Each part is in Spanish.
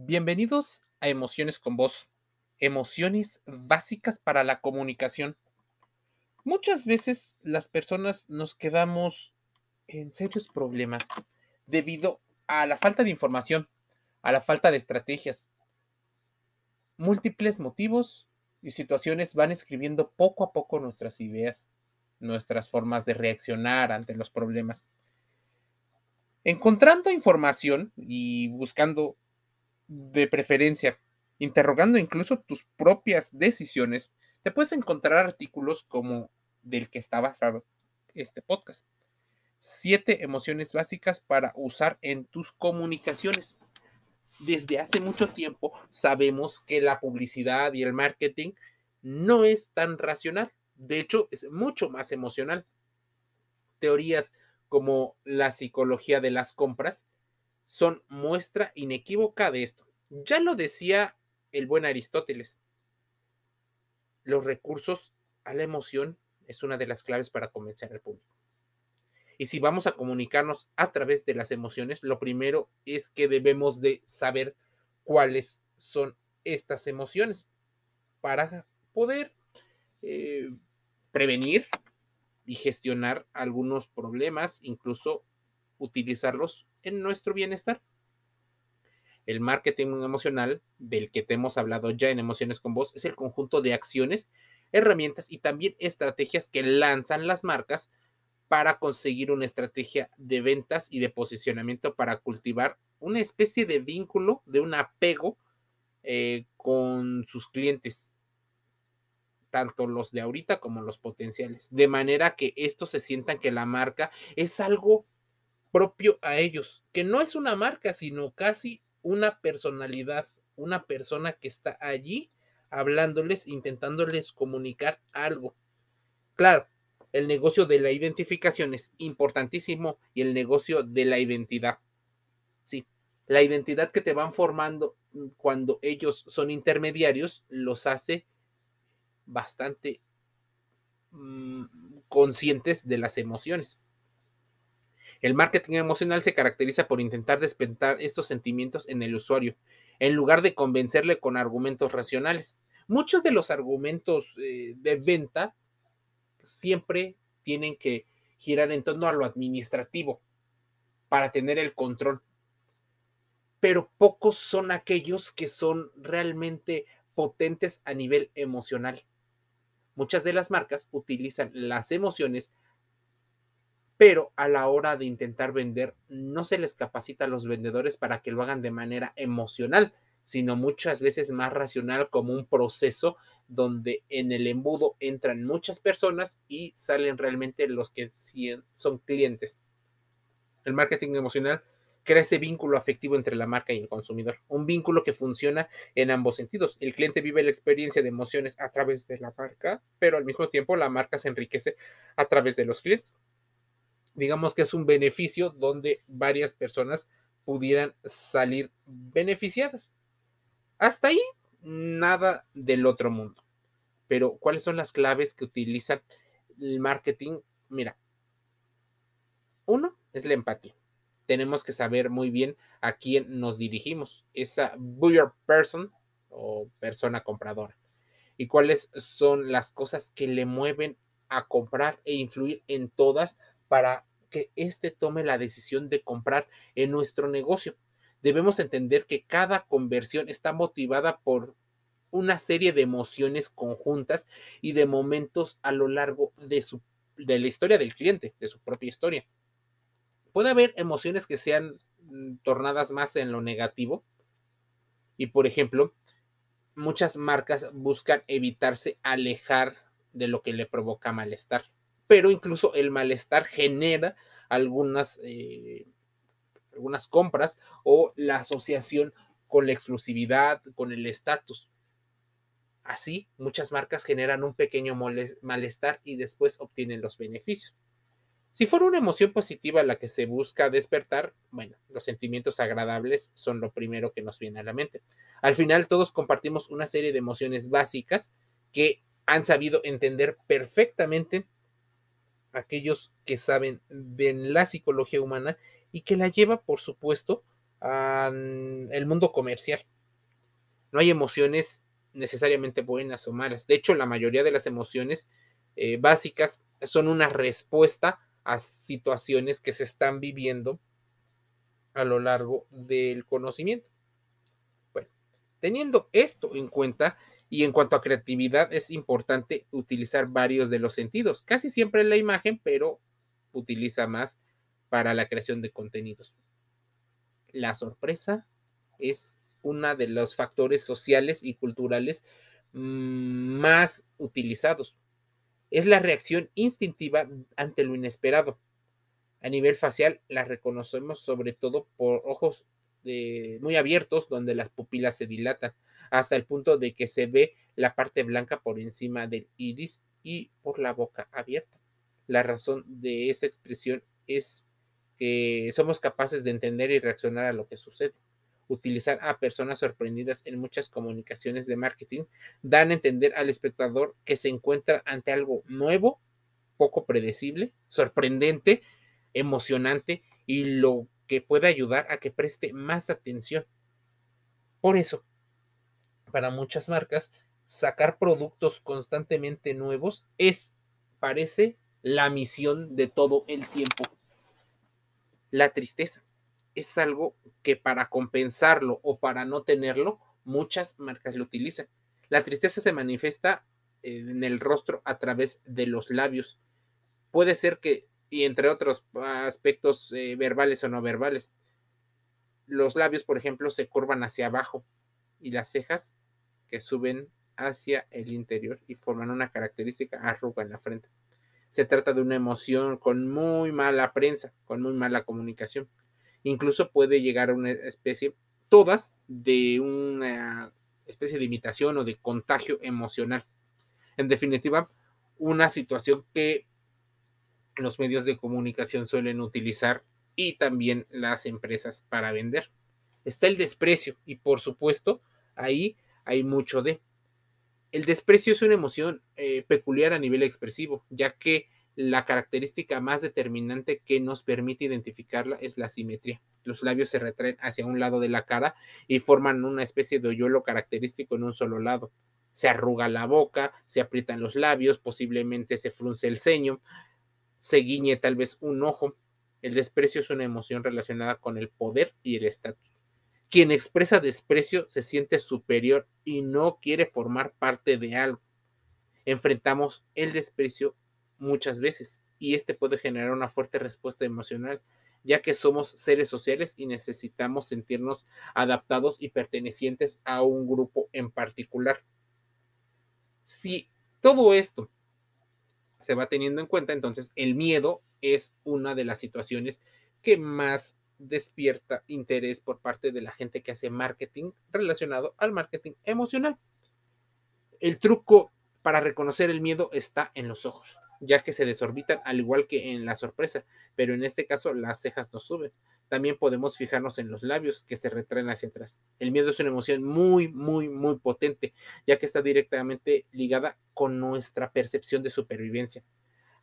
Bienvenidos a Emociones con Voz, emociones básicas para la comunicación. Muchas veces las personas nos quedamos en serios problemas debido a la falta de información, a la falta de estrategias. Múltiples motivos y situaciones van escribiendo poco a poco nuestras ideas, nuestras formas de reaccionar ante los problemas. Encontrando información y buscando de preferencia, interrogando incluso tus propias decisiones, te puedes encontrar artículos como del que está basado este podcast. Siete emociones básicas para usar en tus comunicaciones. Desde hace mucho tiempo sabemos que la publicidad y el marketing no es tan racional. De hecho, es mucho más emocional. Teorías como la psicología de las compras son muestra inequívoca de esto. Ya lo decía el buen Aristóteles. Los recursos a la emoción es una de las claves para convencer al público. Y si vamos a comunicarnos a través de las emociones, lo primero es que debemos de saber cuáles son estas emociones para poder eh, prevenir y gestionar algunos problemas, incluso utilizarlos nuestro bienestar. El marketing emocional, del que te hemos hablado ya en Emociones con Voz, es el conjunto de acciones, herramientas y también estrategias que lanzan las marcas para conseguir una estrategia de ventas y de posicionamiento para cultivar una especie de vínculo, de un apego eh, con sus clientes tanto los de ahorita como los potenciales, de manera que estos se sientan que la marca es algo propio a ellos, que no es una marca, sino casi una personalidad, una persona que está allí hablándoles, intentándoles comunicar algo. Claro, el negocio de la identificación es importantísimo y el negocio de la identidad. Sí, la identidad que te van formando cuando ellos son intermediarios los hace bastante mm, conscientes de las emociones. El marketing emocional se caracteriza por intentar despertar estos sentimientos en el usuario, en lugar de convencerle con argumentos racionales. Muchos de los argumentos eh, de venta siempre tienen que girar en torno a lo administrativo para tener el control. Pero pocos son aquellos que son realmente potentes a nivel emocional. Muchas de las marcas utilizan las emociones, pero a la hora de intentar vender no se les capacita a los vendedores para que lo hagan de manera emocional, sino muchas veces más racional como un proceso donde en el embudo entran muchas personas y salen realmente los que son clientes. El marketing emocional crea ese vínculo afectivo entre la marca y el consumidor, un vínculo que funciona en ambos sentidos. El cliente vive la experiencia de emociones a través de la marca, pero al mismo tiempo la marca se enriquece a través de los clientes. Digamos que es un beneficio donde varias personas pudieran salir beneficiadas. Hasta ahí, nada del otro mundo. Pero, ¿cuáles son las claves que utiliza el marketing? Mira, uno es la empatía tenemos que saber muy bien a quién nos dirigimos, esa buyer person o persona compradora, y cuáles son las cosas que le mueven a comprar e influir en todas para que éste tome la decisión de comprar en nuestro negocio. Debemos entender que cada conversión está motivada por una serie de emociones conjuntas y de momentos a lo largo de, su, de la historia del cliente, de su propia historia. Puede haber emociones que sean mm, tornadas más en lo negativo. Y por ejemplo, muchas marcas buscan evitarse alejar de lo que le provoca malestar. Pero incluso el malestar genera algunas, eh, algunas compras o la asociación con la exclusividad, con el estatus. Así, muchas marcas generan un pequeño malestar y después obtienen los beneficios. Si fuera una emoción positiva la que se busca despertar, bueno, los sentimientos agradables son lo primero que nos viene a la mente. Al final todos compartimos una serie de emociones básicas que han sabido entender perfectamente aquellos que saben de la psicología humana y que la lleva, por supuesto, el mundo comercial. No hay emociones necesariamente buenas o malas. De hecho, la mayoría de las emociones eh, básicas son una respuesta a situaciones que se están viviendo a lo largo del conocimiento. Bueno, teniendo esto en cuenta y en cuanto a creatividad, es importante utilizar varios de los sentidos, casi siempre la imagen, pero utiliza más para la creación de contenidos. La sorpresa es uno de los factores sociales y culturales mm, más utilizados. Es la reacción instintiva ante lo inesperado. A nivel facial la reconocemos sobre todo por ojos muy abiertos donde las pupilas se dilatan hasta el punto de que se ve la parte blanca por encima del iris y por la boca abierta. La razón de esta expresión es que somos capaces de entender y reaccionar a lo que sucede. Utilizar a personas sorprendidas en muchas comunicaciones de marketing dan a entender al espectador que se encuentra ante algo nuevo, poco predecible, sorprendente, emocionante y lo que puede ayudar a que preste más atención. Por eso, para muchas marcas, sacar productos constantemente nuevos es, parece, la misión de todo el tiempo. La tristeza es algo que para compensarlo o para no tenerlo, muchas marcas lo utilizan. La tristeza se manifiesta en el rostro a través de los labios. Puede ser que, y entre otros aspectos eh, verbales o no verbales, los labios, por ejemplo, se curvan hacia abajo y las cejas que suben hacia el interior y forman una característica arruga en la frente. Se trata de una emoción con muy mala prensa, con muy mala comunicación. Incluso puede llegar a una especie, todas de una especie de imitación o de contagio emocional. En definitiva, una situación que los medios de comunicación suelen utilizar y también las empresas para vender. Está el desprecio y por supuesto ahí hay mucho de. El desprecio es una emoción eh, peculiar a nivel expresivo, ya que la característica más determinante que nos permite identificarla es la simetría. Los labios se retraen hacia un lado de la cara y forman una especie de hoyuelo característico en un solo lado. Se arruga la boca, se aprietan los labios, posiblemente se frunce el ceño, se guiñe tal vez un ojo. El desprecio es una emoción relacionada con el poder y el estatus. Quien expresa desprecio se siente superior y no quiere formar parte de algo. Enfrentamos el desprecio muchas veces y este puede generar una fuerte respuesta emocional, ya que somos seres sociales y necesitamos sentirnos adaptados y pertenecientes a un grupo en particular. Si todo esto se va teniendo en cuenta, entonces el miedo es una de las situaciones que más despierta interés por parte de la gente que hace marketing relacionado al marketing emocional. El truco para reconocer el miedo está en los ojos, ya que se desorbitan al igual que en la sorpresa, pero en este caso las cejas no suben. También podemos fijarnos en los labios que se retraen hacia atrás. El miedo es una emoción muy, muy, muy potente, ya que está directamente ligada con nuestra percepción de supervivencia.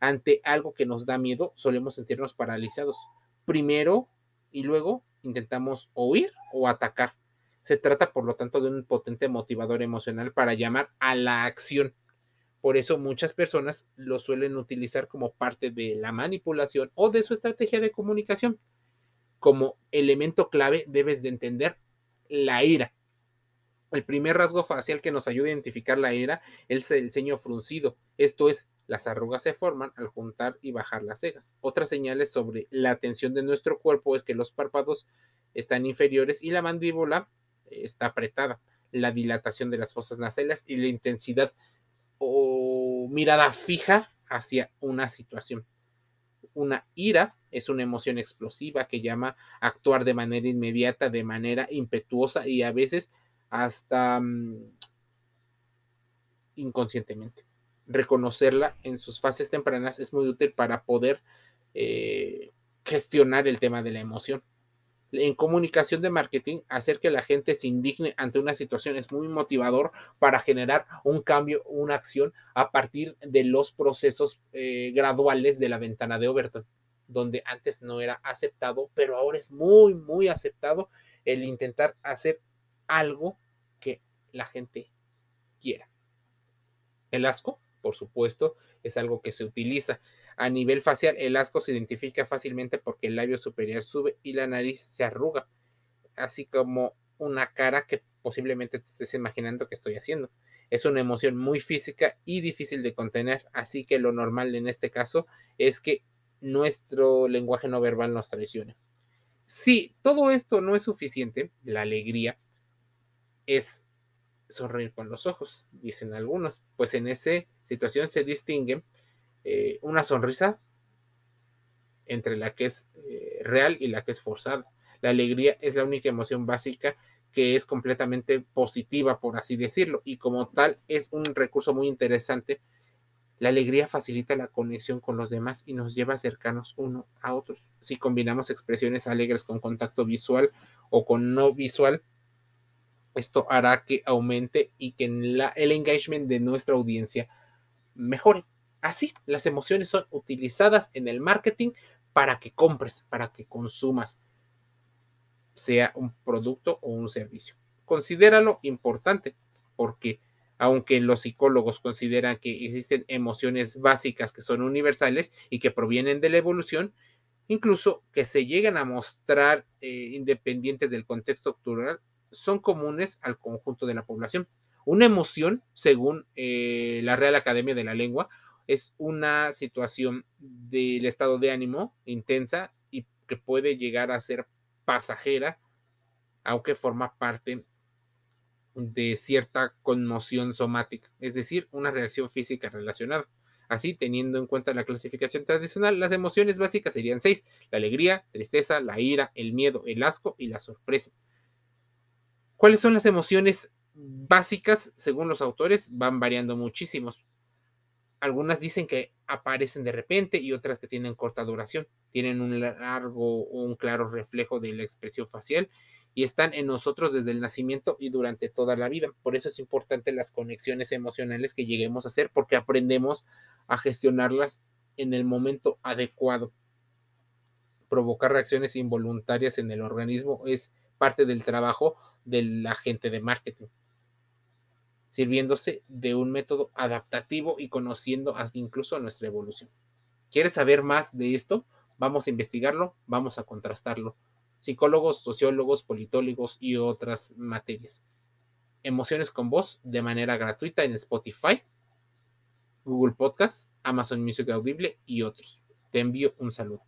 Ante algo que nos da miedo, solemos sentirnos paralizados. Primero y luego intentamos huir o atacar. Se trata, por lo tanto, de un potente motivador emocional para llamar a la acción. Por eso muchas personas lo suelen utilizar como parte de la manipulación o de su estrategia de comunicación. Como elemento clave debes de entender la ira. El primer rasgo facial que nos ayuda a identificar la ira es el ceño fruncido. Esto es las arrugas se forman al juntar y bajar las cejas. Otras señales sobre la tensión de nuestro cuerpo es que los párpados están inferiores y la mandíbula está apretada. La dilatación de las fosas nasales y la intensidad o mirada fija hacia una situación. Una ira es una emoción explosiva que llama a actuar de manera inmediata, de manera impetuosa y a veces hasta mm, inconscientemente reconocerla en sus fases tempranas es muy útil para poder eh, gestionar el tema de la emoción. En comunicación de marketing, hacer que la gente se indigne ante una situación es muy motivador para generar un cambio, una acción a partir de los procesos eh, graduales de la ventana de Overton, donde antes no era aceptado, pero ahora es muy, muy aceptado el intentar hacer algo que la gente quiera. El asco, por supuesto, es algo que se utiliza. A nivel facial, el asco se identifica fácilmente porque el labio superior sube y la nariz se arruga, así como una cara que posiblemente te estés imaginando que estoy haciendo. Es una emoción muy física y difícil de contener, así que lo normal en este caso es que nuestro lenguaje no verbal nos traicione. Si todo esto no es suficiente, la alegría es sonreír con los ojos, dicen algunos, pues en esa situación se distingue eh, una sonrisa entre la que es eh, real y la que es forzada. La alegría es la única emoción básica que es completamente positiva, por así decirlo, y como tal es un recurso muy interesante. La alegría facilita la conexión con los demás y nos lleva cercanos uno a otros. Si combinamos expresiones alegres con contacto visual o con no visual, esto hará que aumente y que el engagement de nuestra audiencia mejore. Así, las emociones son utilizadas en el marketing para que compres, para que consumas sea un producto o un servicio. Considéralo importante porque aunque los psicólogos consideran que existen emociones básicas que son universales y que provienen de la evolución, incluso que se llegan a mostrar eh, independientes del contexto cultural, son comunes al conjunto de la población. Una emoción, según eh, la Real Academia de la Lengua, es una situación del estado de ánimo intensa y que puede llegar a ser pasajera, aunque forma parte de cierta conmoción somática, es decir, una reacción física relacionada. Así, teniendo en cuenta la clasificación tradicional, las emociones básicas serían seis, la alegría, tristeza, la ira, el miedo, el asco y la sorpresa. ¿Cuáles son las emociones básicas? Según los autores, van variando muchísimos. Algunas dicen que aparecen de repente y otras que tienen corta duración tienen un largo o un claro reflejo de la expresión facial y están en nosotros desde el nacimiento y durante toda la vida. Por eso es importante las conexiones emocionales que lleguemos a hacer porque aprendemos a gestionarlas en el momento adecuado. Provocar reacciones involuntarias en el organismo es parte del trabajo del agente de marketing, sirviéndose de un método adaptativo y conociendo incluso nuestra evolución. ¿Quieres saber más de esto? Vamos a investigarlo, vamos a contrastarlo. Psicólogos, sociólogos, politólogos y otras materias. Emociones con voz de manera gratuita en Spotify, Google Podcast, Amazon Music Audible y otros. Te envío un saludo.